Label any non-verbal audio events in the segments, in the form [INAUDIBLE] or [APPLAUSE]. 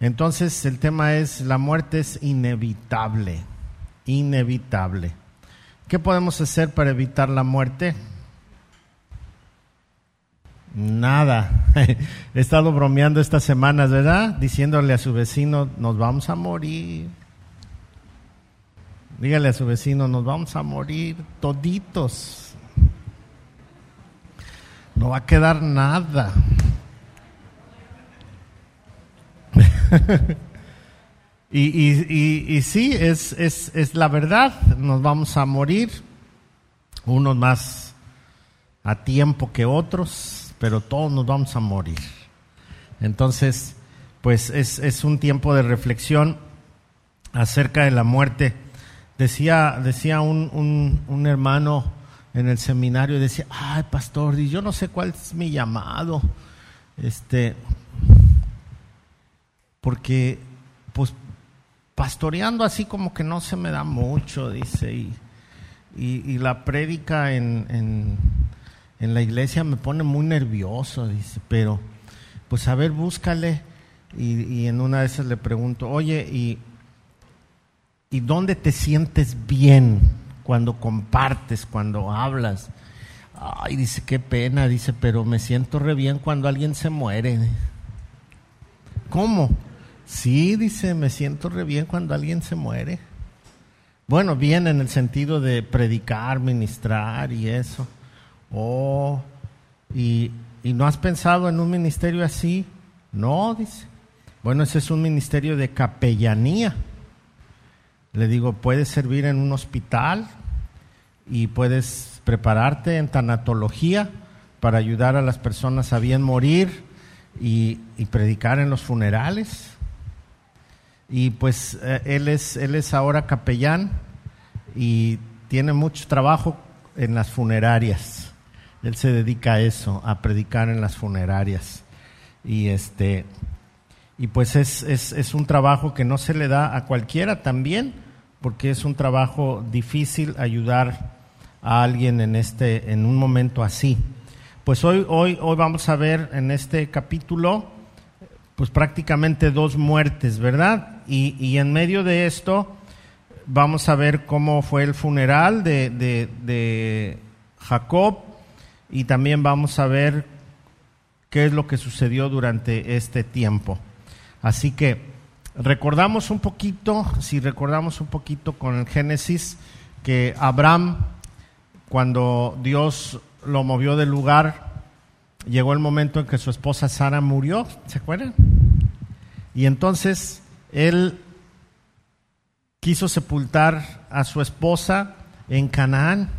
Entonces el tema es, la muerte es inevitable, inevitable. ¿Qué podemos hacer para evitar la muerte? Nada. [LAUGHS] He estado bromeando estas semanas, ¿verdad? Diciéndole a su vecino, nos vamos a morir. Dígale a su vecino, nos vamos a morir toditos. No va a quedar nada. [LAUGHS] y, sí, es, la verdad, nos vamos a morir, unos más a tiempo que otros, pero todos nos vamos a morir. Entonces, pues es, un tiempo de reflexión acerca de la muerte. Decía, decía un, un, un hermano en el seminario, decía, ay pastor, yo no sé cuál es mi llamado. Este, porque pues pastoreando así como que no se me da mucho, dice, y, y, la prédica en, en, la iglesia me pone muy nervioso, dice, pero pues a ver, búscale, y, y en una de esas le pregunto, oye, ¿y, ¿y dónde te sientes bien cuando compartes, cuando hablas? Ay, dice, qué pena, dice, pero me siento re bien cuando alguien se muere. ¿Cómo? Sí, dice, me siento re bien cuando alguien se muere. Bueno, bien en el sentido de predicar, ministrar y eso. Oh, y, y no has pensado en un ministerio así? No, dice. Bueno, ese es un ministerio de capellanía. Le digo, puedes servir en un hospital y puedes prepararte en tanatología para ayudar a las personas a bien morir y, y predicar en los funerales y pues eh, él, es, él es ahora capellán y tiene mucho trabajo en las funerarias. Él se dedica a eso, a predicar en las funerarias. Y este y pues es, es, es un trabajo que no se le da a cualquiera también, porque es un trabajo difícil ayudar a alguien en este en un momento así. Pues hoy hoy hoy vamos a ver en este capítulo pues prácticamente dos muertes, ¿verdad? Y, en medio de esto vamos a ver cómo fue el funeral de, de Jacob y también vamos a ver qué es lo que sucedió durante este tiempo. Así que recordamos un poquito, si recordamos un poquito con el Génesis, que Abraham, cuando Dios lo movió del lugar, llegó el momento en que su esposa Sara murió, ¿se acuerdan? Y entonces él quiso sepultar a su esposa en Canaán,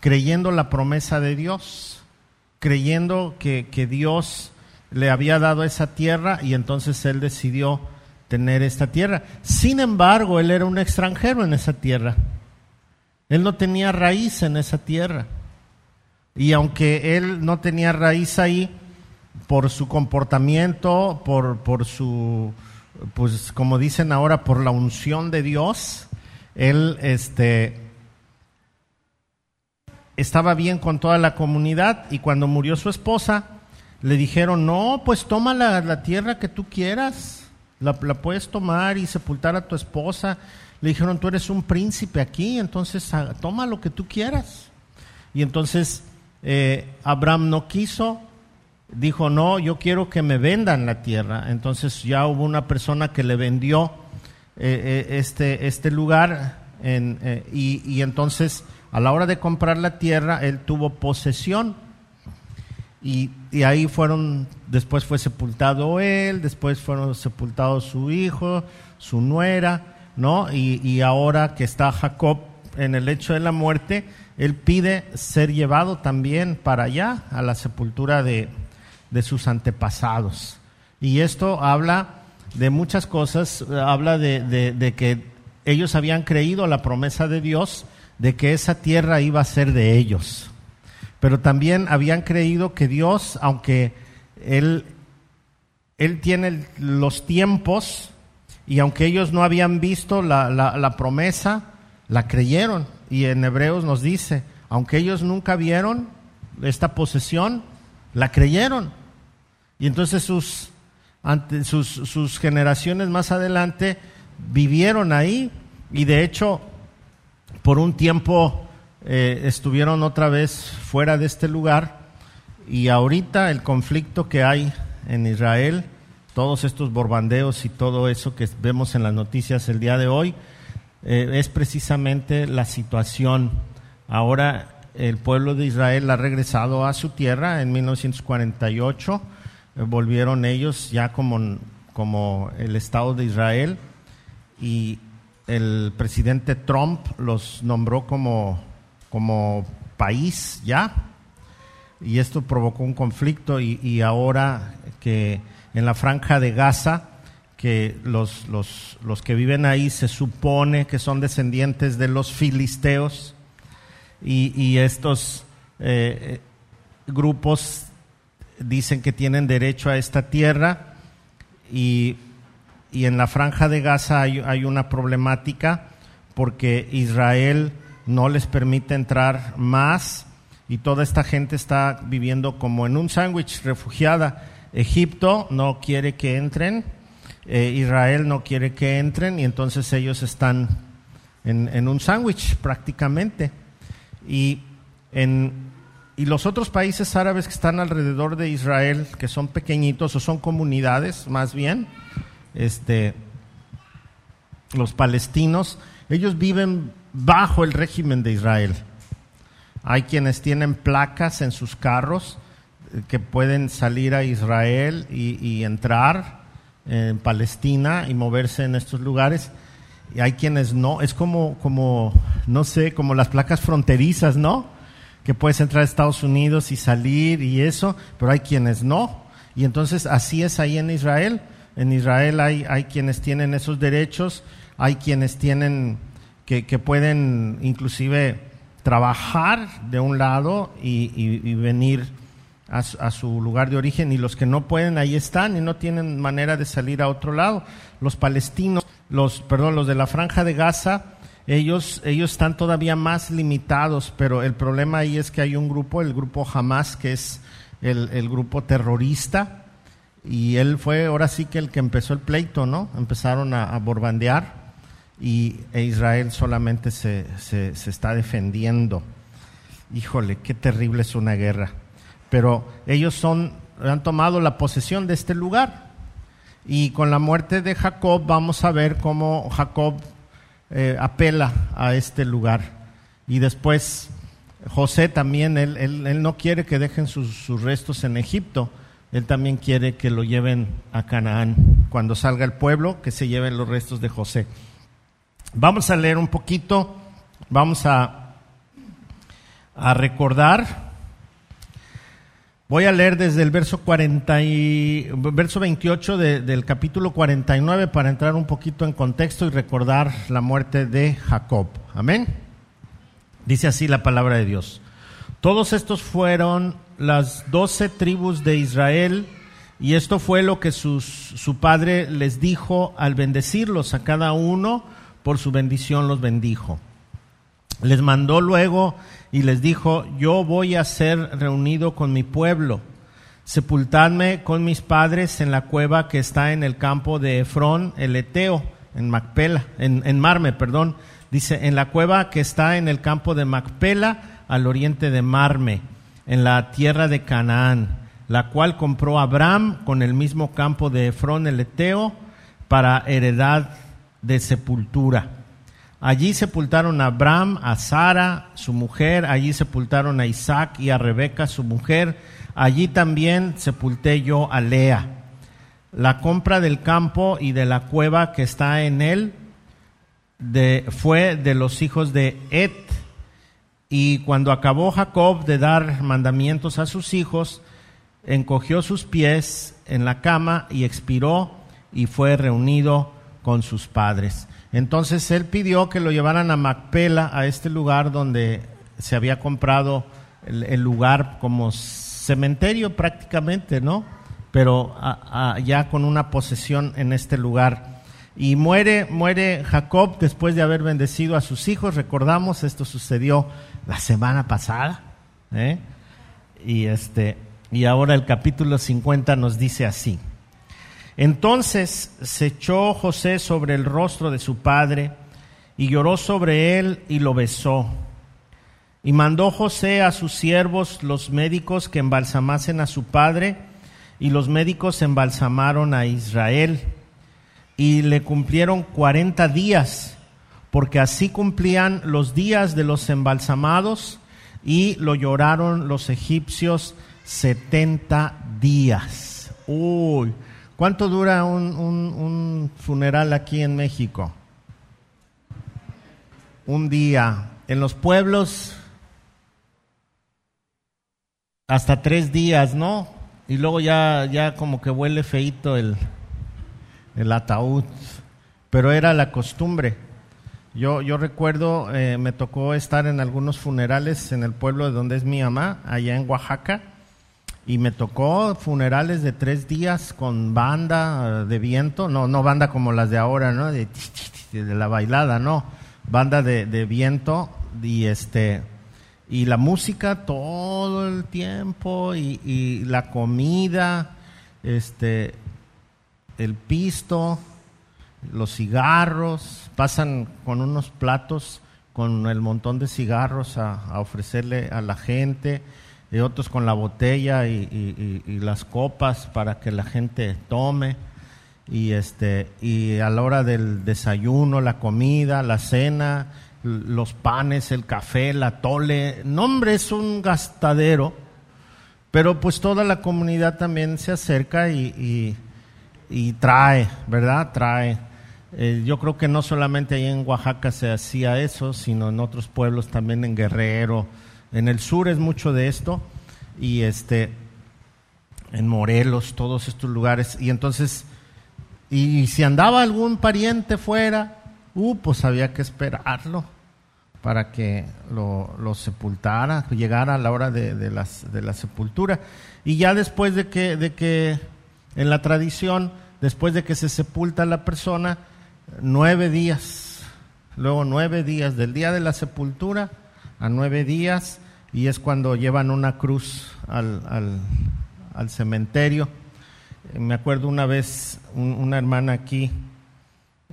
creyendo la promesa de Dios, creyendo que, que Dios le había dado esa tierra y entonces él decidió tener esta tierra. Sin embargo, él era un extranjero en esa tierra. Él no tenía raíz en esa tierra. Y aunque él no tenía raíz ahí, por su comportamiento, por, por su, pues como dicen ahora, por la unción de Dios, él este, estaba bien con toda la comunidad y cuando murió su esposa, le dijeron, no, pues toma la, tierra que tú quieras, la, la, puedes tomar y sepultar a tu esposa. Le dijeron, tú eres un príncipe aquí, entonces ah, toma lo que tú quieras. Y entonces eh, Abraham no quiso, dijo, no, yo quiero que me vendan la tierra. Entonces ya hubo una persona que le vendió eh, eh, este, este lugar y, y, entonces a la hora de comprar la tierra, él tuvo posesión. Y, y, ahí fueron, después fue sepultado él, después fueron sepultados su hijo, su nuera, ¿no? Y, y ahora que está Jacob en el hecho de la muerte, él pide ser llevado también para allá, a la sepultura de, de sus antepasados. Y esto habla de muchas cosas, habla de, de, que ellos habían creído la promesa de Dios de que esa tierra iba a ser de ellos. Pero también habían creído que Dios, aunque Él, él tiene los tiempos, y aunque ellos no habían visto la, la promesa, la creyeron. Y en Hebreos nos dice, aunque ellos nunca vieron esta posesión, la creyeron. Y entonces sus, ante sus, generaciones más adelante vivieron ahí y de hecho por un tiempo eh, estuvieron otra vez fuera de este lugar y ahorita el conflicto que hay en Israel, todos estos borbandeos y todo eso que vemos en las noticias el día de hoy, eh, es precisamente la situación. Ahora el pueblo de Israel ha regresado a su tierra en 1948, eh, volvieron ellos ya como, como el Estado de Israel y el presidente Trump los nombró como, como país ya, y esto provocó un conflicto y, ahora que en la franja de Gaza, que los, los, los, que viven ahí se supone que son descendientes de los filisteos y, y estos eh, grupos dicen que tienen derecho a esta tierra y y en la franja de Gaza hay, una problemática porque Israel no les permite entrar más y toda esta gente está viviendo como en un sándwich refugiada. Egipto no quiere que entren, eh, Israel no quiere que entren y entonces ellos están en, un sándwich prácticamente. Y, en, y los otros países árabes que están alrededor de Israel, que son pequeñitos o son comunidades más bien, este, los palestinos, ellos viven bajo el régimen de Israel. Hay quienes tienen placas en sus carros eh, que pueden salir a Israel y, entrar en Palestina y moverse en estos lugares. Y hay quienes no, es como, como, no sé, como las placas fronterizas, ¿no? Que puedes entrar a Estados Unidos y salir y eso, pero hay quienes no. Y entonces así es ahí en Israel. En Israel hay, hay quienes tienen esos derechos, hay quienes tienen que, pueden inclusive trabajar de un lado y, venir a, su lugar de origen y los que no pueden ahí están y no tienen manera de salir a otro lado. Los palestinos, los perdón, los de la franja de Gaza, ellos ellos están todavía más limitados, pero el problema ahí es que hay un grupo, el grupo Hamas, que es el, el grupo terrorista y él fue ahora sí que el que empezó el pleito, ¿no? Empezaron a, borbandear y e Israel solamente se, se, está defendiendo. Híjole, qué terrible es una guerra. Pero ellos son, han tomado la posesión de este lugar. Y con la muerte de Jacob vamos a ver cómo Jacob eh, apela a este lugar. Y después José también, él, él, no quiere que dejen sus, sus restos en Egipto él también quiere que lo lleven a Canaán. Cuando salga el pueblo, que se lleven los restos de José. Vamos a leer un poquito, vamos a, a recordar. Voy a leer desde el verso, 40 y, verso 28 del capítulo 49 para entrar un poquito en contexto y recordar la muerte de Jacob. Amén. Dice así la palabra de Dios. Todos estos fueron las doce tribus de Israel y esto fue lo que su padre les dijo al bendecirlos. A cada uno por su bendición los bendijo. Les mandó luego y les dijo, yo voy a ser reunido con mi pueblo. Sepultadme con mis padres en la cueva que está en el campo de Efrón, el Eteo, en Macpela, en, Marme, perdón. Dice, en la cueva que está en el campo de Macpela, al oriente de Marme en la tierra de Canaán, la cual compró Abraham con el mismo campo de Efrón el Eteo para heredad de sepultura. Allí sepultaron a Abraham, a Sara, su mujer, allí sepultaron a Isaac y a Rebeca, su mujer, allí también sepulté yo a Lea. La compra del campo y de la cueva que está en él de, fue de los hijos de Et, y cuando acabó Jacob de dar mandamientos a sus hijos, encogió sus pies en la cama y expiró y fue reunido con sus padres. Entonces él pidió que lo llevaran a Macpela, a este lugar donde se había comprado el, lugar como cementerio prácticamente, ¿no? Pero ya con una posesión en este lugar. Y muere, muere Jacob después de haber bendecido a sus hijos. Recordamos, esto sucedió la semana pasada. ¿eh? Y, este, y ahora el capítulo 50 nos dice así. Entonces se echó José sobre el rostro de su padre y lloró sobre él y lo besó. Y mandó José a sus siervos los médicos que embalsamasen a su padre, y los médicos embalsamaron a Israel, y le cumplieron cuarenta días, porque así cumplían los días de los embalsamados, y lo lloraron los egipcios setenta días. Uy, ¿cuánto dura un, un funeral aquí en México? Un día. En los pueblos hasta tres días, ¿no? Y luego ya, ya como que huele feito el, el ataúd. Pero era la costumbre. Yo, yo recuerdo, eh, me tocó estar en algunos funerales en el pueblo de donde es mi mamá, allá en Oaxaca, y me tocó funerales de tres días con banda eh, de viento, no, no banda como las de ahora, ¿no? De, [LAUGHS] de la bailada, no, banda de, de viento y este y la música todo el tiempo y, la comida, este, el pisto, los cigarros, pasan con unos platos con el montón de cigarros a, ofrecerle a la gente, y otros con la botella y, las copas para que la gente tome. Y, este, y a la hora del desayuno, la comida, la cena, los panes, el café, la tole. No, hombre, es un gastadero. Pero pues toda la comunidad también se acerca y, y, trae, ¿verdad? Trae. Eh, yo creo que no solamente ahí en Oaxaca se hacía eso, sino en otros pueblos también en Guerrero. En el sur es mucho de esto. Y este, en Morelos, todos estos lugares. Y entonces, y si andaba algún pariente fuera, uh, pues había que esperarlo para que lo, sepultara, llegara a la hora de, de, la sepultura. Y ya después de que, de que, en la tradición, después de que se sepulta la persona, nueve días, luego nueve días, del día de la sepultura a nueve días, y es cuando llevan una cruz al, al, cementerio. Me acuerdo una vez, una hermana aquí,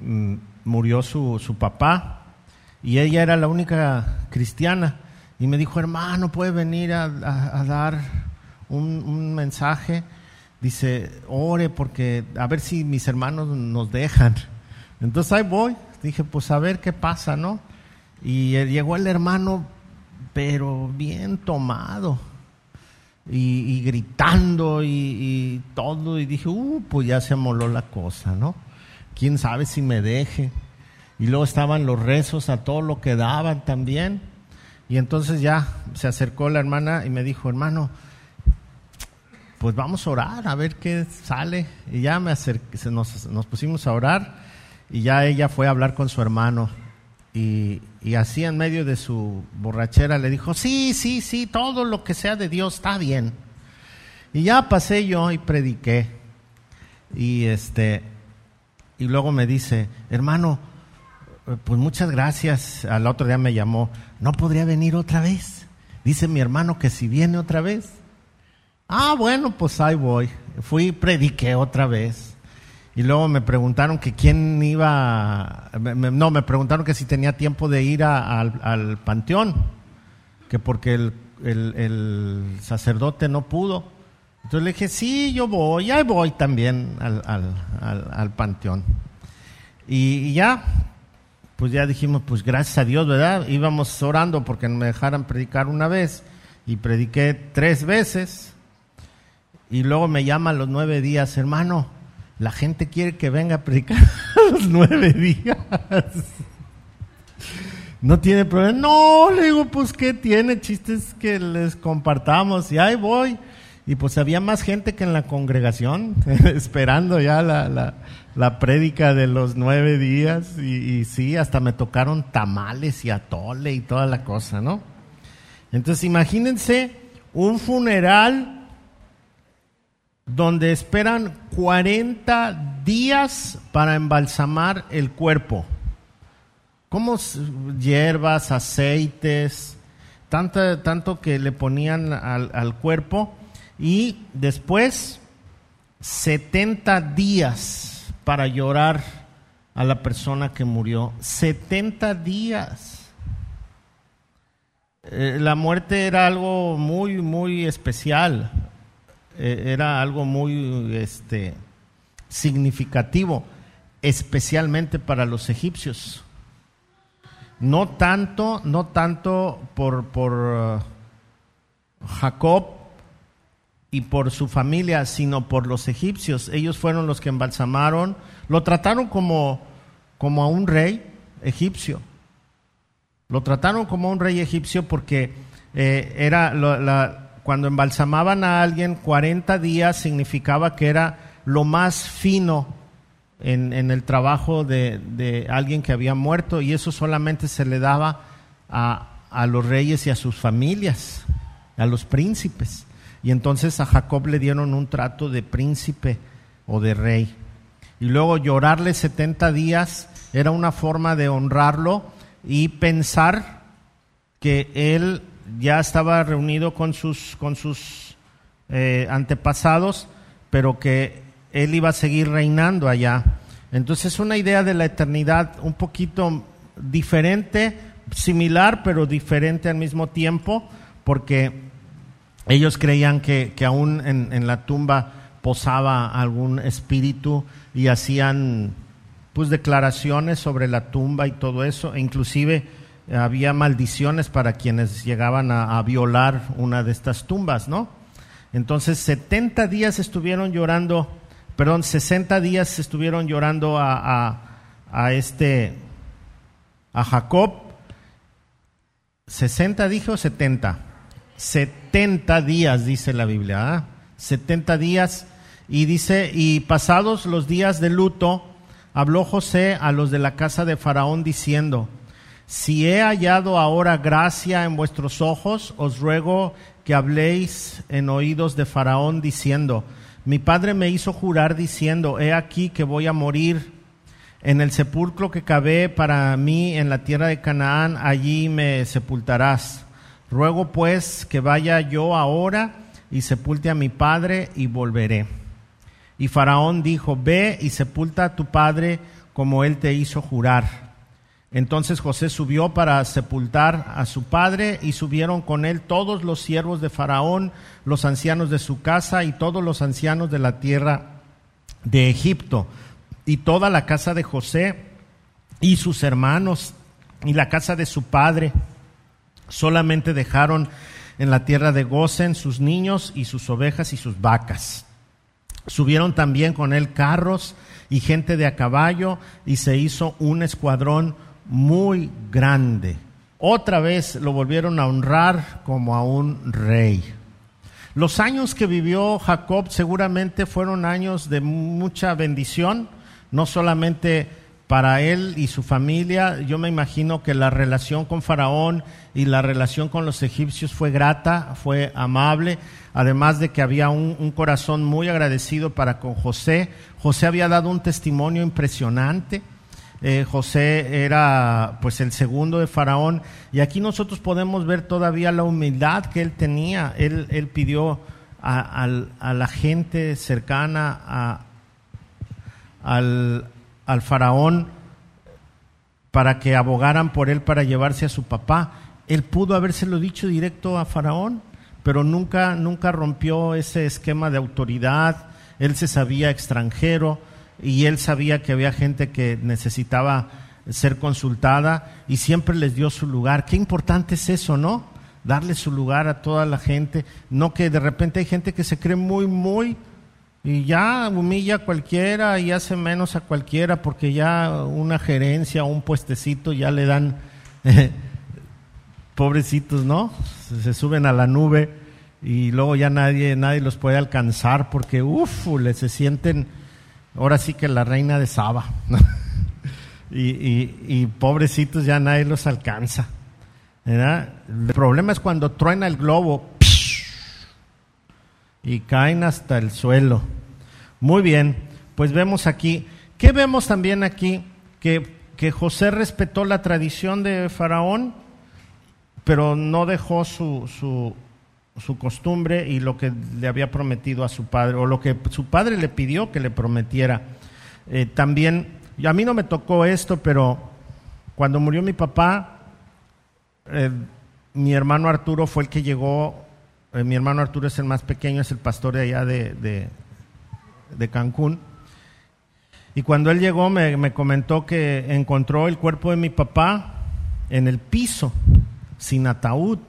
mm, murió su, su papá, y ella era la única cristiana. Y me dijo, hermano, ¿puede venir a, dar un, mensaje? Dice, ore porque a ver si mis hermanos nos dejan. Entonces ahí voy. Dije, pues a ver qué pasa, ¿no? Y llegó el hermano, pero bien tomado. Y, gritando y, y, todo. Y dije, uh, pues ya se moló la cosa, ¿no? ¿Quién sabe si me deje? Y luego estaban los rezos a todo lo que daban también. Y entonces ya se acercó la hermana y me dijo, hermano, pues vamos a orar, a ver qué sale. Y ya me acerqué, nos, nos pusimos a orar y ya ella fue a hablar con su hermano. Y, y, así en medio de su borrachera le dijo, sí, sí, sí, todo lo que sea de Dios está bien. Y ya pasé yo y prediqué. Y este, y luego me dice, hermano, pues muchas gracias. Al otro día me llamó, ¿no podría venir otra vez? Dice mi hermano que si viene otra vez. Ah, bueno, pues ahí voy. Fui, prediqué otra vez. Y luego me preguntaron que quién iba, no, me preguntaron que si tenía tiempo de ir al, panteón, que porque el, el, sacerdote no pudo. Entonces le dije, sí, yo voy, ahí voy también al, al panteón. y ya, pues ya dijimos, pues gracias a Dios, ¿verdad? Íbamos orando porque me dejaran predicar una vez y prediqué tres veces. Y luego me llama los nueve días, hermano, la gente quiere que venga a predicar [LAUGHS] los nueve días. No tiene problema. No, le digo, pues qué tiene, chistes que les compartamos. Y ahí voy. Y pues había más gente que en la congregación, [LAUGHS] esperando ya la, la, la prédica de los nueve días. Y, y, sí, hasta me tocaron tamales y atole y toda la cosa, ¿no? Entonces imagínense un funeral donde esperan 40 días para embalsamar el cuerpo. Como hierbas, aceites, tanto, tanto que le ponían al, cuerpo y después 70 días para llorar a la persona que murió. 70 días. Eh, la muerte era algo muy, muy especial. Eh, era algo muy este, significativo, especialmente para los egipcios. No tanto, no tanto por, por uh, Jacob y por su familia, sino por los egipcios. Ellos fueron los que embalsamaron, lo trataron como, como a un rey egipcio. Lo trataron como a un rey egipcio porque eh, era la, cuando embalsamaban a alguien 40 días significaba que era lo más fino en, el trabajo de, alguien que había muerto y eso solamente se le daba a, los reyes y a sus familias, a los príncipes. Y entonces a Jacob le dieron un trato de príncipe o de rey. Y luego llorarle 70 días era una forma de honrarlo y pensar que él ya estaba reunido con sus, con sus eh, antepasados, pero que él iba a seguir reinando allá. Entonces es una idea de la eternidad un poquito diferente, similar, pero diferente al mismo tiempo, porque ellos creían que, que aún en, en, la tumba posaba algún espíritu y hacían pues declaraciones sobre la tumba y todo eso, e inclusive había maldiciones para quienes llegaban a, violar una de estas tumbas, ¿no? Entonces 70 días estuvieron llorando, perdón, 60 días estuvieron llorando a, a, este, a Jacob. 60 dijo 70. 70 días dice la Biblia, ¿ah? 70 días y dice, y pasados los días de luto, habló José a los de la casa de Faraón diciendo, si he hallado ahora gracia en vuestros ojos, os ruego que habléis en oídos de Faraón diciendo, mi padre me hizo jurar diciendo, he aquí que voy a morir en el sepulcro que cavé para mí en la tierra de Canaán, allí me sepultarás. Ruego pues que vaya yo ahora y sepulte a mi padre y volveré. Y Faraón dijo, ve y sepulta a tu padre como él te hizo jurar. Entonces José subió para sepultar a su padre y subieron con él todos los siervos de Faraón, los ancianos de su casa y todos los ancianos de la tierra de Egipto y toda la casa de José y sus hermanos y la casa de su padre. Solamente dejaron en la tierra de Gosen sus niños y sus ovejas y sus vacas. Subieron también con él carros y gente de a caballo y se hizo un escuadrón muy grande. Otra vez lo volvieron a honrar como a un rey. Los años que vivió Jacob seguramente fueron años de mucha bendición, no solamente para él y su familia. Yo me imagino que la relación con Faraón y la relación con los egipcios fue grata, fue amable, además de que había un, un corazón muy agradecido para con José. José había dado un testimonio impresionante eh, José era pues el segundo de Faraón y aquí nosotros podemos ver todavía la humildad que él tenía. Él, él pidió a, la gente cercana al, al Faraón para que abogaran por él para llevarse a su papá. Él pudo habérselo dicho directo a Faraón, pero nunca, nunca rompió ese esquema de autoridad. Él se sabía extranjero y él sabía que había gente que necesitaba ser consultada y siempre les dio su lugar. Qué importante es eso, ¿no? Darle su lugar a toda la gente, no que de repente hay gente que se cree muy, muy y ya humilla a cualquiera y hace menos a cualquiera porque ya una gerencia o un puestecito ya le dan, [LAUGHS] pobrecitos, ¿no? Se, suben a la nube y luego ya nadie, nadie los puede alcanzar porque, uff, se sienten ahora sí que la reina de Saba. [LAUGHS] y, pobrecitos ya nadie los alcanza. El problema es cuando truena el globo y caen hasta el suelo. Muy bien, pues vemos aquí, ¿qué vemos también aquí? Que, que José respetó la tradición de Faraón, pero no dejó su, su, su costumbre y lo que le había prometido a su padre, o lo que su padre le pidió que le prometiera. Eh, también, a mí no me tocó esto, pero cuando murió mi papá, eh, mi hermano Arturo fue el que llegó, eh, mi hermano Arturo es el más pequeño, es el pastor de allá de, de, Cancún. Y cuando él llegó me, me comentó que encontró el cuerpo de mi papá en el piso, sin ataúd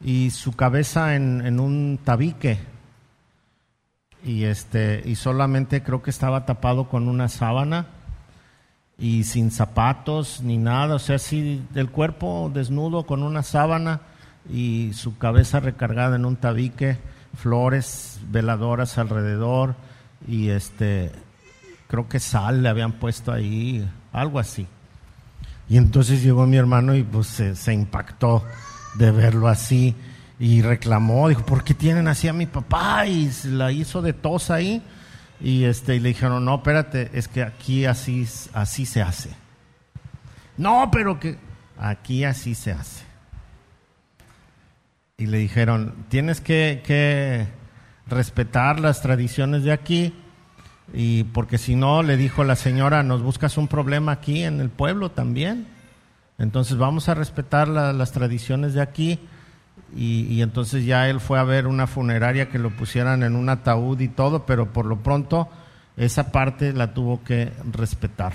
y su cabeza en, un tabique. Y este y solamente creo que estaba tapado con una sábana y sin zapatos ni nada, o sea, así del cuerpo desnudo con una sábana y su cabeza recargada en un tabique, flores, veladoras alrededor y este creo que sal le habían puesto ahí, algo así. Y entonces llegó mi hermano y pues se impactó de verlo así y reclamó, dijo, ¿por qué tienen así a mi papá? Y la hizo de tos ahí. Y, este, y le dijeron, no, espérate, es que aquí así, así se hace. No, pero que aquí así se hace. Y le dijeron, tienes que, que respetar las tradiciones de aquí. Y porque si no, le dijo la señora, nos buscas un problema aquí en el pueblo también. Entonces vamos a respetar las tradiciones de aquí. Y, entonces ya él fue a ver una funeraria que lo pusieran en un ataúd y todo, pero por lo pronto esa parte la tuvo que respetar.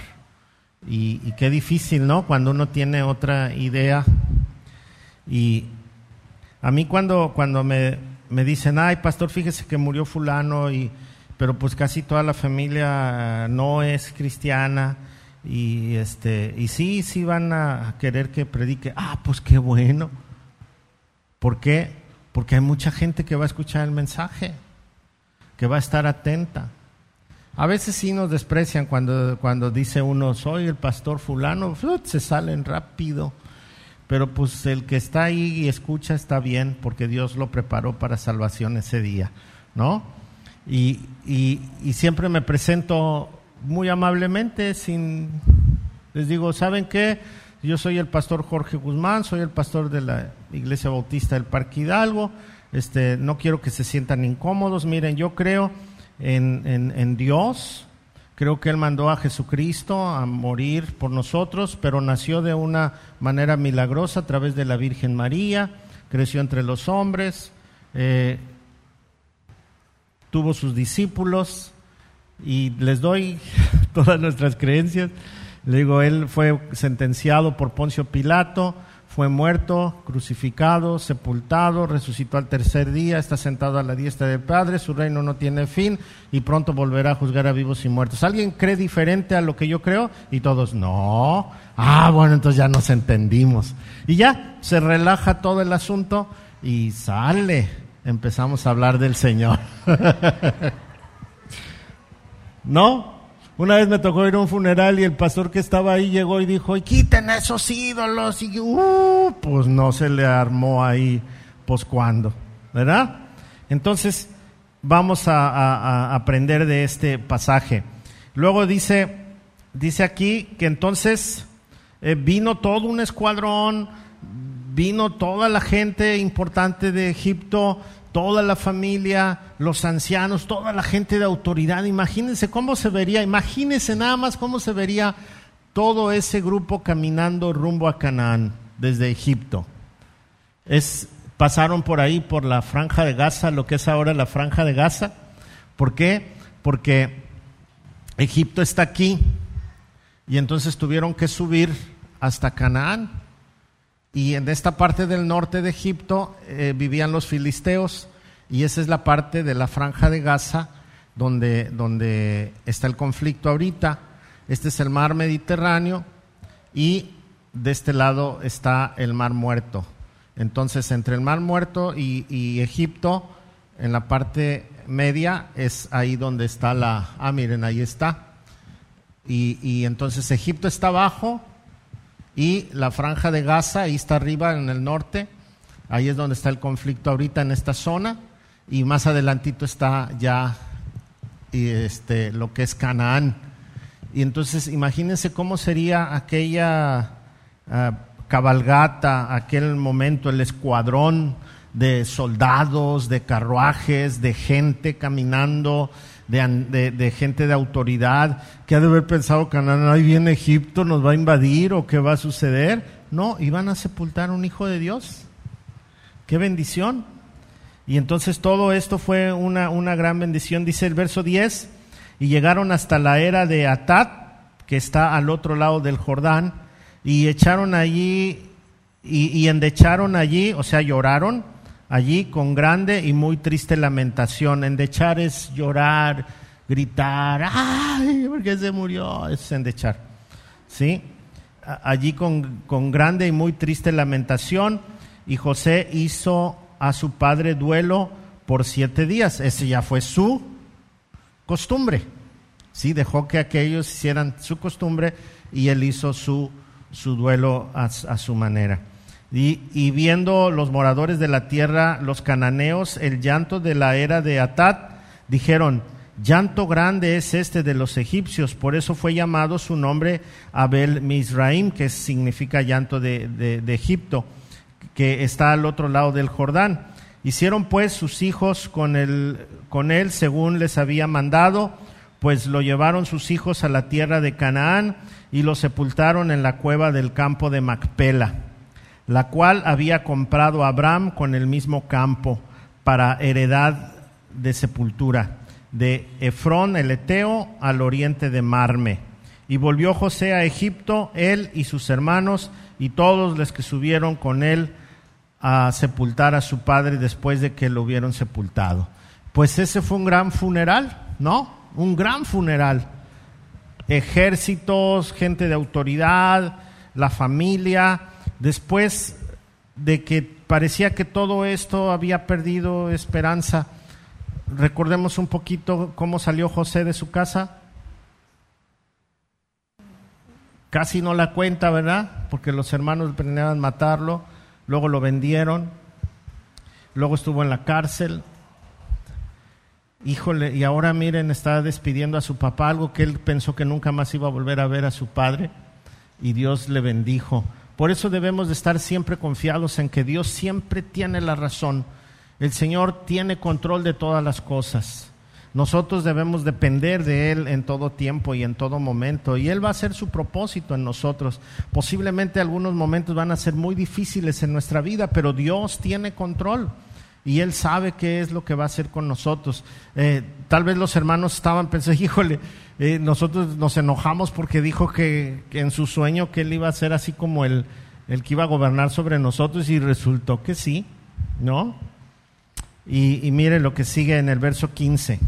Y, qué difícil, ¿no? Cuando uno tiene otra idea. Y a mí cuando, cuando me, me dicen, ay, pastor, fíjese que murió fulano, y, pero pues casi toda la familia no es cristiana y este y sí sí van a querer que predique. Ah pues qué bueno. ¿por qué? porque hay mucha gente que va a escuchar el mensaje que va a estar atenta. A veces sí nos desprecian cuando, cuando dice uno soy el pastor fulano se salen rápido. Pero pues el que está ahí y escucha está bien porque Dios lo preparó para salvación ese día ¿no? y, y, y siempre me presento muy amablemente, sin, les digo, ¿saben qué? Yo soy el pastor Jorge Guzmán, soy el pastor de la Iglesia Bautista del Parque Hidalgo. Este, no quiero que se sientan incómodos. Miren, yo creo en, en, en Dios, creo que Él mandó a Jesucristo a morir por nosotros, pero nació de una manera milagrosa a través de la Virgen María, creció entre los hombres, eh, tuvo sus discípulos, y les doy [LAUGHS] todas nuestras creencias. Le digo, él fue sentenciado por Poncio Pilato, fue muerto, crucificado, sepultado, resucitó al tercer día, está sentado a la diestra del Padre, su reino no tiene fin y pronto volverá a juzgar a vivos y muertos. ¿Alguien cree diferente a lo que yo creo? Y todos, no. Ah, bueno, entonces ya nos entendimos. Y ya, se relaja todo el asunto y sale. Empezamos a hablar del Señor. [LAUGHS] ¿No? Una vez me tocó ir a un funeral y el pastor que estaba ahí llegó y dijo, y quiten esos ídolos. Y uh, pues no se le armó ahí, pues cuando, ¿verdad? Entonces, vamos a, aprender de este pasaje. Luego dice, dice aquí que entonces eh, vino todo un escuadrón, vino toda la gente importante de Egipto, toda la familia, los ancianos, toda la gente de autoridad. Imagínense cómo se vería, imagínense nada más cómo se vería todo ese grupo caminando rumbo a Canaán desde Egipto. Pasaron por ahí, por la franja de Gaza, lo que es ahora la franja de Gaza. ¿Por qué? Porque Egipto está aquí y entonces tuvieron que subir hasta Canaán. Y en esta parte del norte de Egipto eh, vivían los filisteos y esa es la parte de la franja de Gaza donde, donde está el conflicto ahorita. Este es el mar Mediterráneo y de este lado está el mar muerto. Entonces, entre el mar muerto y, Egipto, en la parte media, es ahí donde está la... Ah, miren, ahí está. Y, y entonces Egipto está abajo y la franja de Gaza, ahí está arriba en el norte, ahí es donde está el conflicto ahorita en esta zona, y más adelantito está ya este, lo que es Canaán. Y entonces imagínense cómo sería aquella ah, cabalgata, aquel momento, el escuadrón de soldados, de carruajes, de gente caminando, de, gente de autoridad, que ha de haber pensado que ahí viene Egipto, nos va a invadir o qué va a suceder. No, iban a sepultar a un hijo de Dios. Qué bendición. Y entonces todo esto fue una, una gran bendición, dice el verso 10, y llegaron hasta la era de Atat, que está al otro lado del Jordán, y echaron allí, y endecharon allí, o sea, lloraron allí con grande y muy triste lamentación. Endechar es llorar, gritar, ¡ay! porque se murió? Es endechar. ¿Sí? Allí con, con grande y muy triste lamentación, y José hizo a su padre duelo por siete días. Ese ya fue su costumbre. Sí, dejó que aquellos hicieran su costumbre y él hizo su, su duelo a, su manera. Y, viendo los moradores de la tierra, los cananeos, el llanto de la era de Atat, dijeron, llanto grande es este de los egipcios, por eso fue llamado su nombre Abel Misraim, que significa llanto de, Egipto que está al otro lado del Jordán. Hicieron pues sus hijos con, con él según les había mandado, pues lo llevaron sus hijos a la tierra de Canaán y lo sepultaron en la cueva del campo de Macpela, la cual había comprado Abraham con el mismo campo para heredad de sepultura, de Efrón el Eteo al oriente de Marme. Y volvió José a Egipto, él y sus hermanos, y todos los que subieron con él a sepultar a su padre después de que lo hubieron sepultado. Pues ese fue un gran funeral, ¿no? Un gran funeral. Ejércitos, gente de autoridad, la familia. Después de que parecía que todo esto había perdido esperanza, recordemos un poquito cómo salió José de su casa. Casi no la cuenta, ¿verdad? Porque los hermanos planeaban matarlo luego lo vendieron, luego estuvo en la cárcel. Híjole, y ahora miren, está despidiendo a su papá, algo que él pensó que nunca más iba a volver a ver a su padre, y Dios le bendijo. Por eso debemos de estar siempre confiados en que Dios siempre tiene la razón. El Señor tiene control de todas las cosas. Nosotros debemos depender de Él en todo tiempo y en todo momento. Y Él va a hacer su propósito en nosotros. Posiblemente algunos momentos van a ser muy difíciles en nuestra vida, pero Dios tiene control. Y Él sabe qué es lo que va a hacer con nosotros. Eh, tal vez los hermanos estaban pensando, [LAUGHS] híjole, nosotros nos enojamos porque dijo que, en su sueño que Él iba a ser así como el, el que iba a gobernar sobre nosotros y resultó que sí, ¿no? Y, y mire lo que sigue en el verso 15.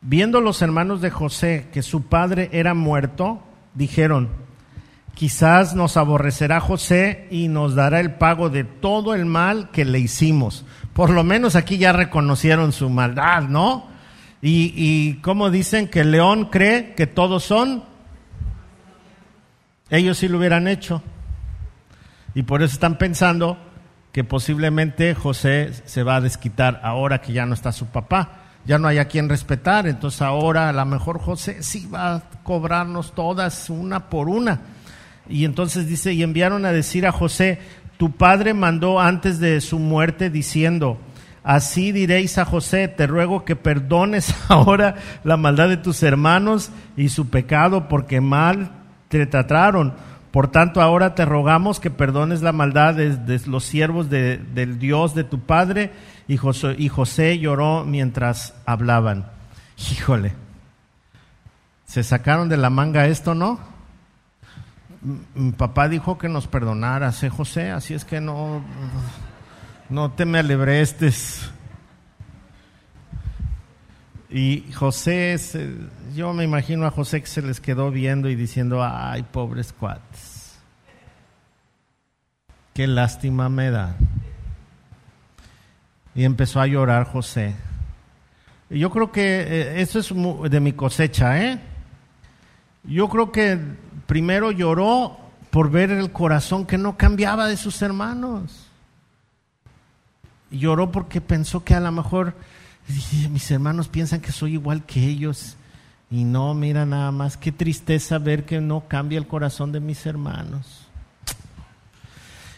Viendo los hermanos de José que su padre era muerto, dijeron, quizás nos aborrecerá José y nos dará el pago de todo el mal que le hicimos. Por lo menos aquí ya reconocieron su maldad, ¿no? Y, y como dicen que el león cree que todos son, ellos sí lo hubieran hecho. Y por eso están pensando que posiblemente José se va a desquitar ahora que ya no está su papá ya no hay a quien respetar, entonces ahora a lo mejor José sí va a cobrarnos todas una por una. Y entonces dice, y enviaron a decir a José, tu padre mandó antes de su muerte diciendo, así diréis a José, te ruego que perdones [LAUGHS] ahora la maldad de tus hermanos y su pecado, porque mal te trataron. Por tanto, ahora te rogamos que perdones la maldad de, los siervos del Dios de tu padre y José, lloró mientras hablaban. Híjole, ¿se sacaron de la manga esto, no? Mi papá dijo que nos perdonaras, ¿eh, José? Así es que no, no te me alebrestes. Y José, yo me imagino a José que se les quedó viendo y diciendo, ay, pobres cuates, qué lástima me da. Y empezó a llorar José. Yo creo que eh, eso es de mi cosecha, ¿eh? Yo creo que primero lloró por ver el corazón que no cambiaba de sus hermanos. Lloró porque pensó que a lo mejor mis hermanos piensan que soy igual que ellos. Y no, mira nada más, qué tristeza ver que no cambia el corazón de mis hermanos.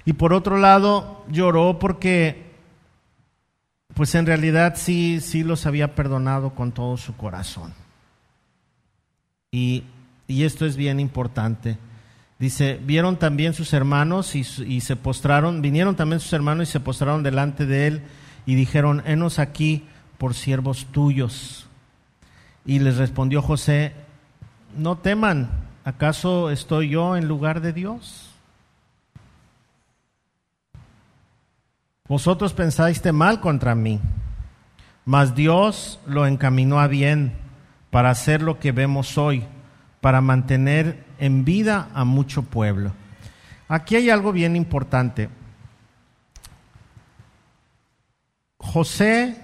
Y por otro lado, lloró porque, pues en realidad sí, sí los había perdonado con todo su corazón. Y, y esto es bien importante. Dice, vieron también sus hermanos y, y, se postraron, vinieron también sus hermanos y se postraron delante de él y dijeron, henos aquí por siervos tuyos. Y les respondió José, no teman, ¿acaso estoy yo en lugar de Dios? Vosotros pensáis mal contra mí, mas Dios lo encaminó a bien para hacer lo que vemos hoy, para mantener en vida a mucho pueblo. Aquí hay algo bien importante. José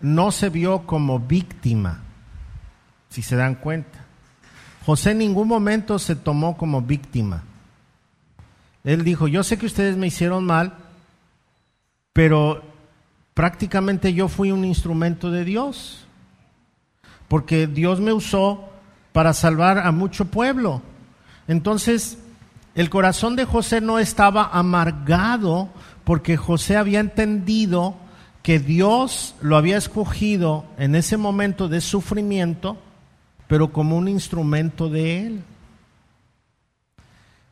no se vio como víctima, si se dan cuenta. José en ningún momento se tomó como víctima. Él dijo, yo sé que ustedes me hicieron mal, pero prácticamente yo fui un instrumento de Dios, porque Dios me usó para salvar a mucho pueblo. Entonces, el corazón de José no estaba amargado porque José había entendido que Dios lo había escogido en ese momento de sufrimiento, pero como un instrumento de él.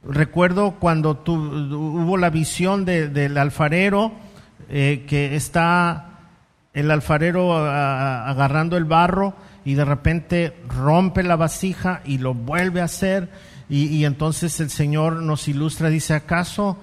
Recuerdo cuando hubo la visión del alfarero, eh, que está el alfarero agarrando el barro y de repente rompe la vasija y lo vuelve a hacer y, y, entonces el Señor nos ilustra, dice, ¿acaso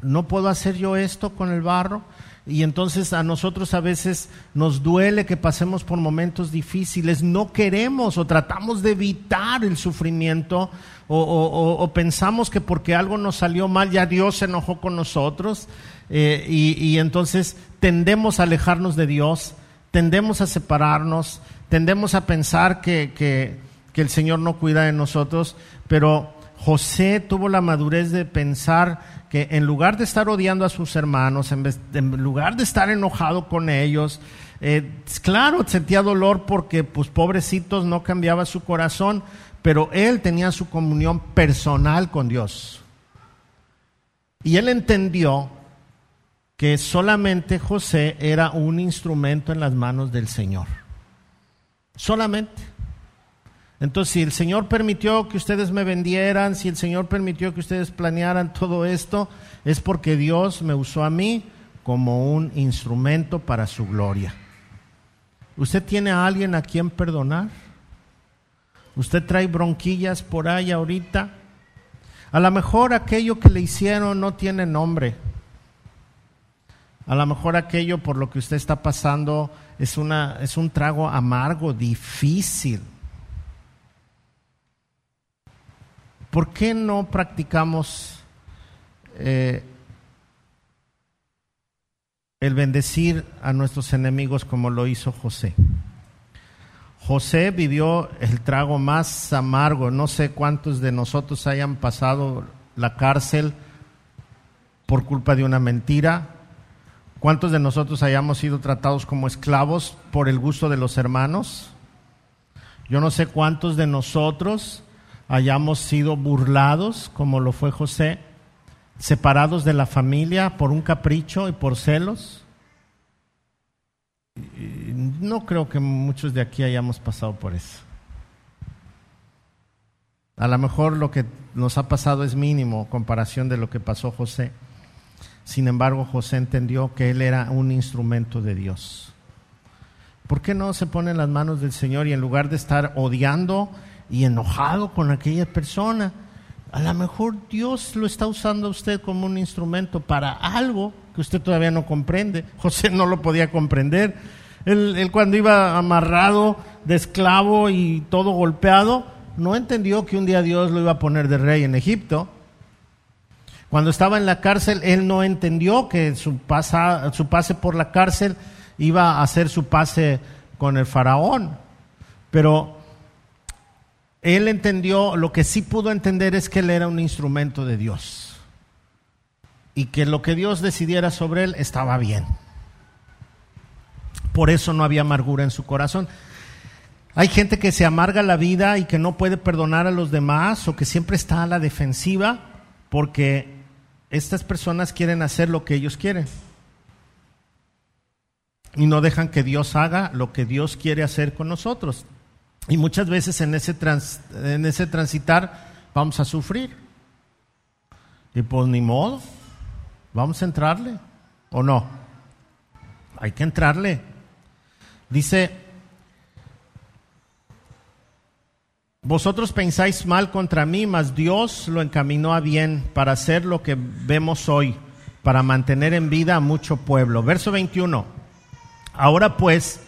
no puedo hacer yo esto con el barro? Y entonces a nosotros a veces nos duele que pasemos por momentos difíciles, no queremos o tratamos de evitar el sufrimiento o, pensamos que porque algo nos salió mal ya Dios se enojó con nosotros. Eh, y, entonces tendemos a alejarnos de Dios, tendemos a separarnos, tendemos a pensar que, que, el Señor no cuida de nosotros, pero José tuvo la madurez de pensar que en lugar de estar odiando a sus hermanos, en, lugar de estar enojado con ellos, eh, claro, sentía dolor porque, pues, pobrecitos, no cambiaba su corazón, pero él tenía su comunión personal con Dios. Y él entendió que solamente José era un instrumento en las manos del Señor. Solamente. Entonces, si el Señor permitió que ustedes me vendieran, si el Señor permitió que ustedes planearan todo esto, es porque Dios me usó a mí como un instrumento para su gloria. ¿Usted tiene a alguien a quien perdonar? ¿Usted trae bronquillas por ahí ahorita? A lo mejor aquello que le hicieron no tiene nombre a lo mejor aquello por lo que usted está pasando es, una, es un trago amargo, difícil. ¿Por qué no practicamos eh, el bendecir a nuestros enemigos como lo hizo José? José vivió el trago más amargo. No sé cuántos de nosotros hayan pasado la cárcel por culpa de una mentira, ¿Cuántos de nosotros hayamos sido tratados como esclavos por el gusto de los hermanos? Yo no sé cuántos de nosotros hayamos sido burlados, como lo fue José, separados de la familia por un capricho y por celos. No creo que muchos de aquí hayamos pasado por eso. A lo mejor lo que nos ha pasado es mínimo comparación de lo que pasó José. Sin embargo, José entendió que él era un instrumento de Dios. ¿Por qué no se pone en las manos del Señor y en lugar de estar odiando y enojado con aquella persona, a lo mejor Dios lo está usando a usted como un instrumento para algo que usted todavía no comprende? José no lo podía comprender. Él, cuando iba amarrado de esclavo y todo golpeado, no entendió que un día Dios lo iba a poner de rey en Egipto. Cuando estaba en la cárcel, él no entendió que su, pase por la cárcel iba a ser su pase con el faraón. Pero él entendió, lo que sí pudo entender es que él era un instrumento de Dios. Y que lo que Dios decidiera sobre él estaba bien. Por eso no había amargura en su corazón. Hay gente que se amarga la vida y que no puede perdonar a los demás o que siempre está a la defensiva porque estas personas quieren hacer lo que ellos quieren. Y no dejan que Dios haga lo que Dios quiere hacer con nosotros. Y muchas veces en ese, en ese transitar vamos a sufrir. Y pues ni modo, vamos a entrarle, ¿o no? Hay que entrarle. Dice, vosotros pensáis mal contra mí, mas Dios lo encaminó a bien para hacer lo que vemos hoy, para mantener en vida a mucho pueblo. Verso 21. Ahora pues,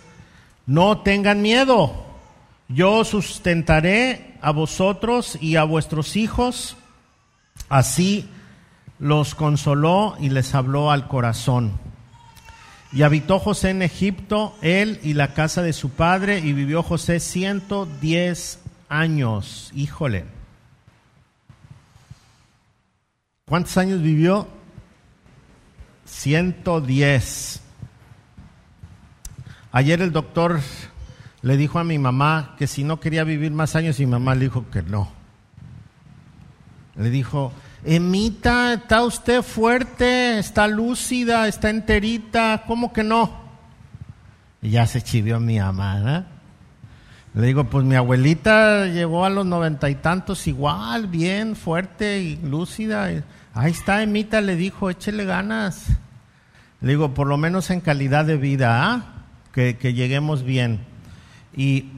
no tengan miedo, yo sustentaré a vosotros y a vuestros hijos, así los consoló y les habló al corazón. Y habitó José en Egipto, él y la casa de su padre, y vivió José 110 años. Híjole. ¿Cuántos años vivió? 110. Ayer el doctor le dijo a mi mamá que si no quería vivir más años y mi mamá le dijo que no. Le dijo, Emita, está usted fuerte, está lúcida, está enterita, ¿cómo que no? Y ya se chivió mi amada. Le digo, pues mi abuelita llegó a los noventa y tantos igual, bien, fuerte y lúcida. Ahí está, Emita, le dijo, échele ganas. Le digo, por lo menos en calidad de vida, ¿ah? que, lleguemos bien. Y,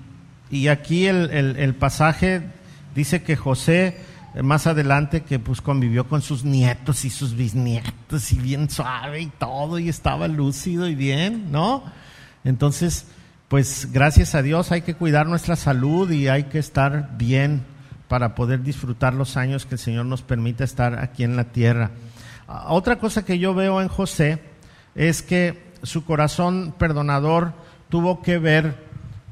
aquí el, el pasaje dice que José más adelante que pues convivió con sus nietos y sus bisnietos y bien suave y todo y estaba lúcido y bien, ¿no? Entonces, pues gracias a Dios hay que cuidar nuestra salud y hay que estar bien para poder disfrutar los años que el Señor nos permite estar aquí en la tierra. Ah, otra cosa que yo veo en José es que su corazón perdonador tuvo que ver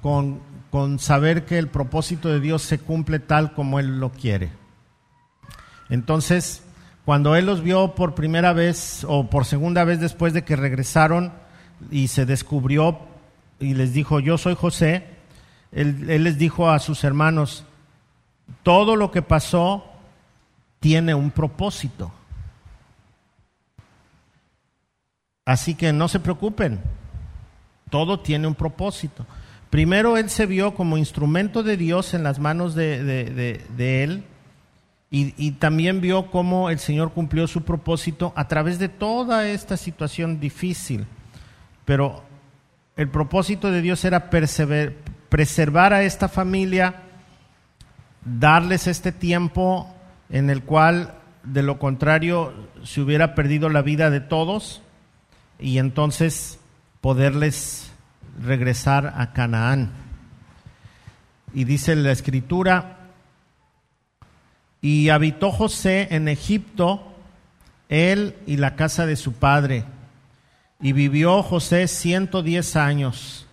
con, con saber que el propósito de Dios se cumple tal como Él lo quiere. Entonces, cuando él los vio por primera vez o por segunda vez después de que regresaron y se descubrió y les dijo, yo soy José, él, les dijo a sus hermanos, todo lo que pasó tiene un propósito. Así que no se preocupen, todo tiene un propósito. Primero él se vio como instrumento de Dios en las manos de, de él y, también vio cómo el Señor cumplió su propósito a través de toda esta situación difícil. Pero el propósito de Dios era preservar a esta familia, darles este tiempo en el cual de lo contrario se hubiera perdido la vida de todos y entonces poderles regresar a Canaán. Y dice la escritura, y habitó José en Egipto, él y la casa de su padre. Y vivió José ciento diez años.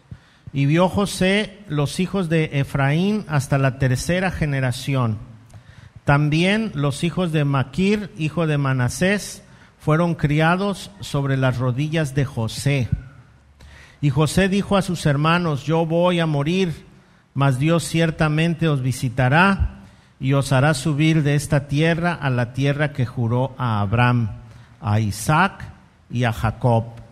Y vio José los hijos de Efraín hasta la tercera generación. También los hijos de Maquir, hijo de Manasés, fueron criados sobre las rodillas de José. Y José dijo a sus hermanos, yo voy a morir, mas Dios ciertamente os visitará y os hará subir de esta tierra a la tierra que juró a Abraham, a Isaac y a Jacob.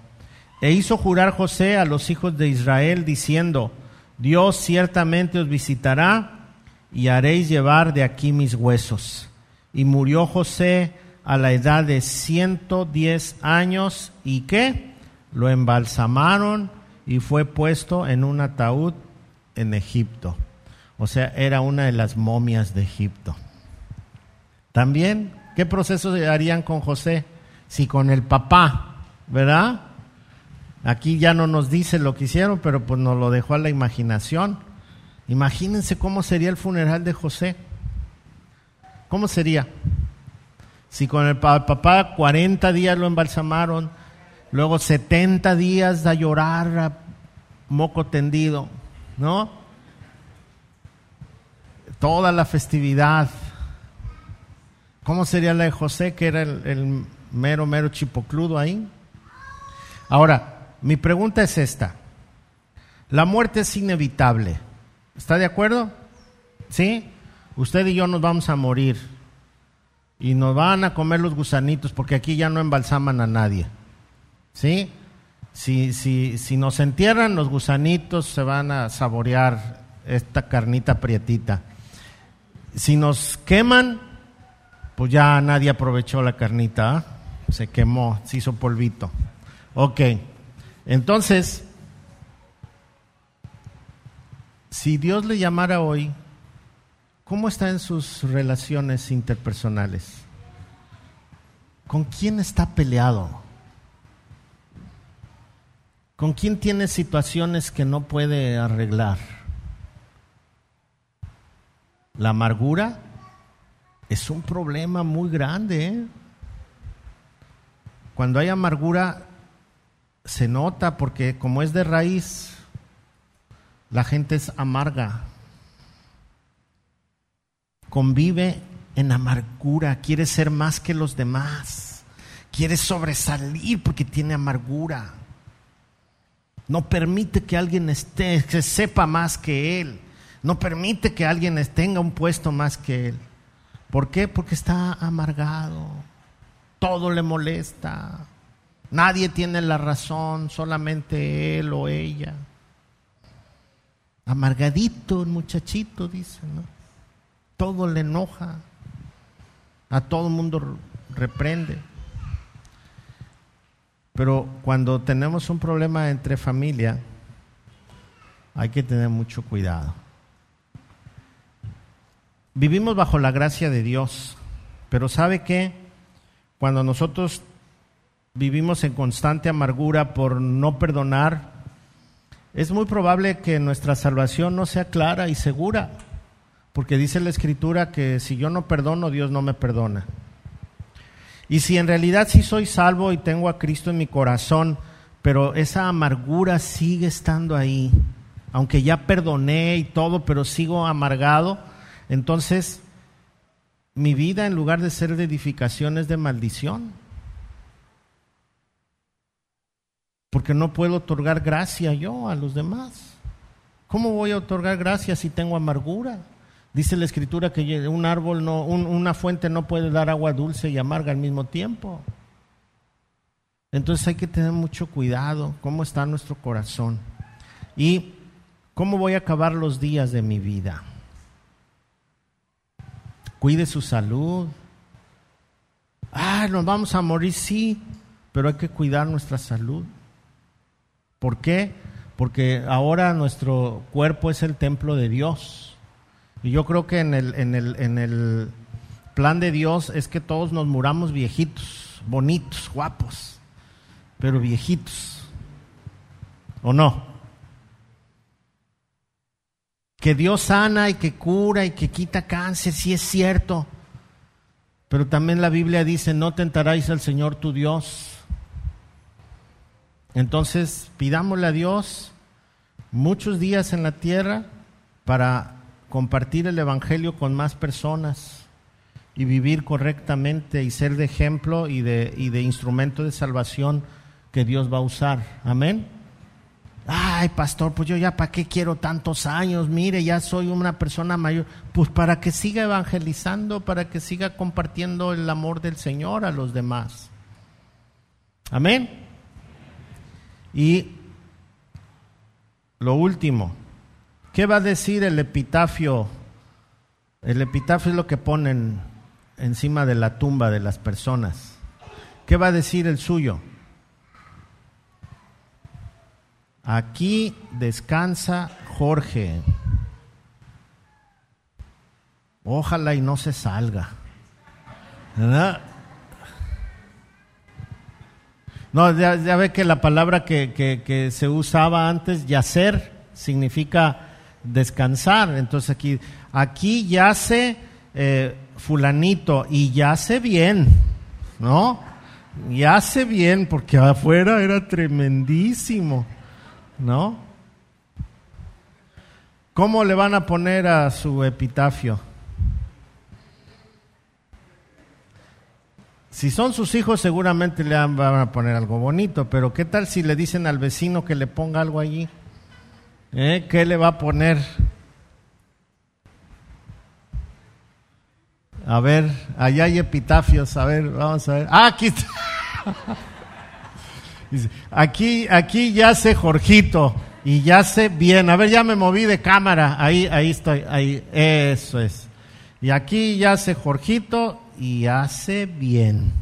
E hizo jurar José a los hijos de Israel diciendo, Dios ciertamente os visitará y haréis llevar de aquí mis huesos. Y murió José a la edad de ciento diez años y qué? Lo embalsamaron y fue puesto en un ataúd en Egipto. O sea, era una de las momias de Egipto. También, ¿qué proceso harían con José? Si con el papá, ¿verdad? Aquí ya no nos dice lo que hicieron, pero pues nos lo dejó a la imaginación. Imagínense cómo sería el funeral de José. ¿Cómo sería? Si con el papá 40 días lo embalsamaron, luego 70 días a llorar a moco tendido, ¿no? toda la festividad. ¿Cómo sería la de José, que era el, mero, mero chipocludo ahí? Ahora, mi pregunta es esta. La muerte es inevitable. ¿Está de acuerdo? ¿Sí? Usted y yo nos vamos a morir. y nos van a comer los gusanitos porque aquí ya no embalsaman a nadie. ¿Sí? Si, si, si nos entierran los gusanitos se van a saborear esta carnita prietita. Si nos queman, pues ya nadie aprovechó la carnita, ¿ah? se quemó, se hizo polvito. Ok, entonces, si Dios le llamara hoy, ¿cómo está en sus relaciones interpersonales? ¿Con quién está peleado? ¿Con quién tiene situaciones que no puede arreglar? La amargura es un problema muy grande. ¿eh? Cuando hay amargura se nota porque como es de raíz, la gente es amarga. Convive en amargura, quiere ser más que los demás, quiere sobresalir porque tiene amargura. No permite que alguien esté, que sepa más que él. No permite que alguien tenga un puesto más que él. ¿Por qué? Porque está amargado. Todo le molesta. Nadie tiene la razón, solamente él o ella. Amargadito el muchachito, dice, ¿no? Todo le enoja. A todo el mundo reprende. Pero cuando tenemos un problema entre familia, hay que tener mucho cuidado. Vivimos bajo la gracia de Dios, pero ¿sabe qué? Cuando nosotros vivimos en constante amargura por no perdonar, es muy probable que nuestra salvación no sea clara y segura, porque dice la Escritura que si yo no perdono, Dios no me perdona. Y si en realidad sí soy salvo y tengo a Cristo en mi corazón, pero esa amargura sigue estando ahí, aunque ya perdoné y todo, pero sigo amargado, entonces, mi vida en lugar de ser de edificación es de maldición. Porque no puedo otorgar gracia yo a los demás. ¿Cómo voy a otorgar gracia si tengo amargura? Dice la escritura que un árbol no, una fuente no puede dar agua dulce y amarga al mismo tiempo. Entonces hay que tener mucho cuidado cómo está nuestro corazón y cómo voy a acabar los días de mi vida cuide su salud. Ah, nos vamos a morir, sí, pero hay que cuidar nuestra salud. ¿Por qué? Porque ahora nuestro cuerpo es el templo de Dios. Y yo creo que en el, en el, en el plan de Dios es que todos nos muramos viejitos, bonitos, guapos, pero viejitos. ¿O no? que Dios sana y que cura y que quita cáncer, sí es cierto. Pero también la Biblia dice, no tentaráis al Señor tu Dios. Entonces, pidámosle a Dios muchos días en la tierra para compartir el Evangelio con más personas y vivir correctamente y ser de ejemplo y de, y de instrumento de salvación que Dios va a usar. Amén. Ay, pastor, pues yo ya para qué quiero tantos años, mire, ya soy una persona mayor. Pues para que siga evangelizando, para que siga compartiendo el amor del Señor a los demás. Amén. Y lo último, ¿qué va a decir el epitafio? El epitafio es lo que ponen encima de la tumba de las personas. ¿Qué va a decir el suyo? Aquí descansa Jorge. Ojalá y no se salga. No, ya, ve que la palabra que, se usaba antes, yacer, significa descansar. Entonces aquí, aquí yace eh, fulanito y yace bien, ¿no? Yace bien porque afuera era tremendísimo. ¿No? ¿Cómo le van a poner a su epitafio? Si son sus hijos, seguramente le van a poner algo bonito, pero ¿qué tal si le dicen al vecino que le ponga algo allí? ¿Eh? ¿Qué le va a poner? A ver, allá hay epitafios. A ver, vamos a ver. Ah, aquí está. [LAUGHS] Aquí, aquí yace Jorgito y yace bien. A ver, ya me moví de cámara. Ahí, ahí estoy. Ahí, eso es. Y aquí yace Jorgito y hace bien.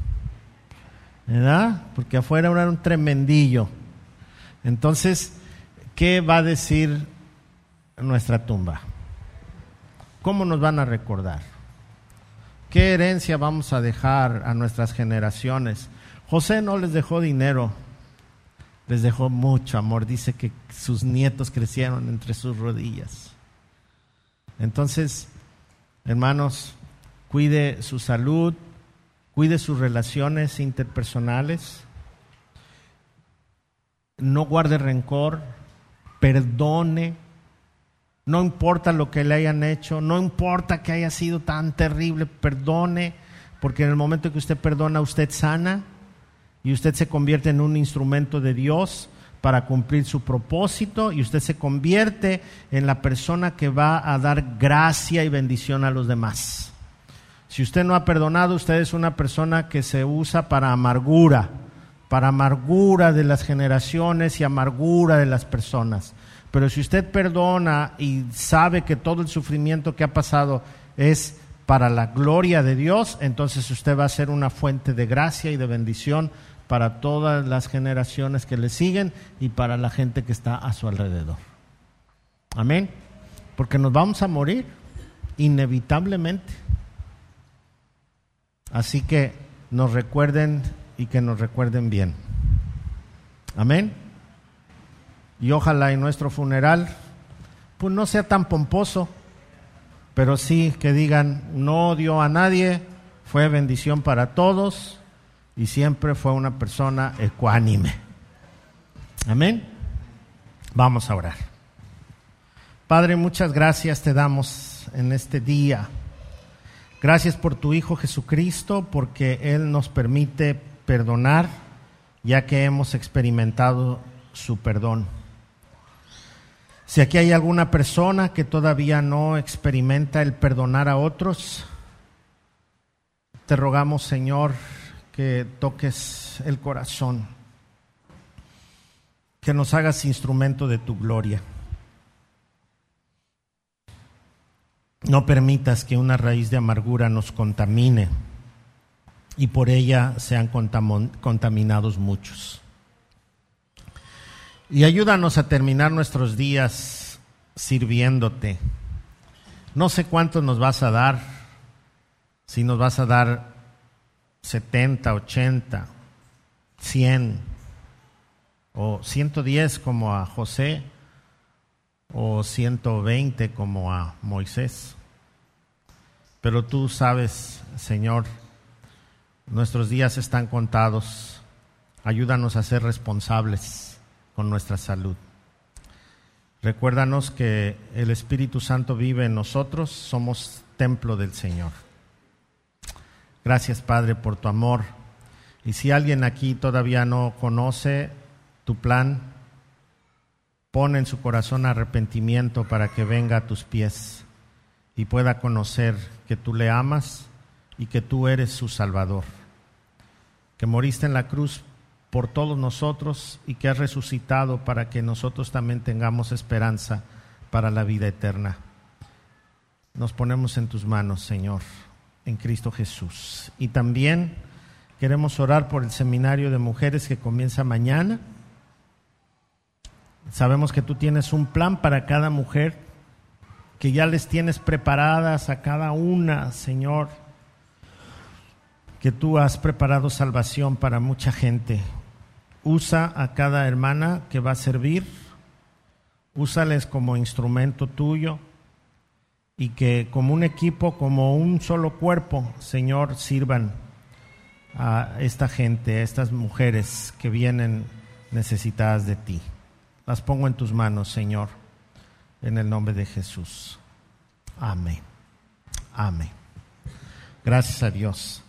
¿Verdad? Porque afuera era un tremendillo. Entonces, ¿qué va a decir nuestra tumba? ¿Cómo nos van a recordar? ¿Qué herencia vamos a dejar a nuestras generaciones? José no les dejó dinero, les dejó mucho amor. Dice que sus nietos crecieron entre sus rodillas. Entonces, hermanos, cuide su salud, cuide sus relaciones interpersonales, no guarde rencor, perdone, no importa lo que le hayan hecho, no importa que haya sido tan terrible, perdone, porque en el momento que usted perdona, usted sana y usted se convierte en un instrumento de Dios para cumplir su propósito y usted se convierte en la persona que va a dar gracia y bendición a los demás. Si usted no ha perdonado, usted es una persona que se usa para amargura, para amargura de las generaciones y amargura de las personas. Pero si usted perdona y sabe que todo el sufrimiento que ha pasado es para la gloria de Dios, entonces usted va a ser una fuente de gracia y de bendición para todas las generaciones que le siguen y para la gente que está a su alrededor. Amén. Porque nos vamos a morir inevitablemente. Así que nos recuerden y que nos recuerden bien. Amén. Y ojalá en nuestro funeral, pues no sea tan pomposo, pero sí que digan, no odió a nadie, fue bendición para todos y siempre fue una persona ecuánime. Amén. Vamos a orar. Padre, muchas gracias te damos en este día. Gracias por tu Hijo Jesucristo, porque Él nos permite perdonar, ya que hemos experimentado su perdón. Si aquí hay alguna persona que todavía no experimenta el perdonar a otros, te rogamos, Señor, que toques el corazón, que nos hagas instrumento de tu gloria. No permitas que una raíz de amargura nos contamine y por ella sean contaminados muchos. Y ayúdanos a terminar nuestros días sirviéndote. No sé cuánto nos vas a dar, si nos vas a dar 70, 80, 100 o 110 como a José o 120 como a Moisés. Pero tú sabes, Señor, nuestros días están contados. Ayúdanos a ser responsables con nuestra salud. Recuérdanos que el Espíritu Santo vive en nosotros, somos templo del Señor. Gracias, Padre, por tu amor. Y si alguien aquí todavía no conoce tu plan, pon en su corazón arrepentimiento para que venga a tus pies y pueda conocer que tú le amas y que tú eres su Salvador, que moriste en la cruz por todos nosotros y que has resucitado para que nosotros también tengamos esperanza para la vida eterna. Nos ponemos en tus manos, Señor en Cristo Jesús. Y también queremos orar por el seminario de mujeres que comienza mañana. Sabemos que tú tienes un plan para cada mujer, que ya les tienes preparadas a cada una, Señor, que tú has preparado salvación para mucha gente. Usa a cada hermana que va a servir, úsales como instrumento tuyo y que como un equipo, como un solo cuerpo, Señor, sirvan a esta gente, a estas mujeres que vienen necesitadas de ti. Las pongo en tus manos, Señor, en el nombre de Jesús. Amén. Amén. Gracias a Dios.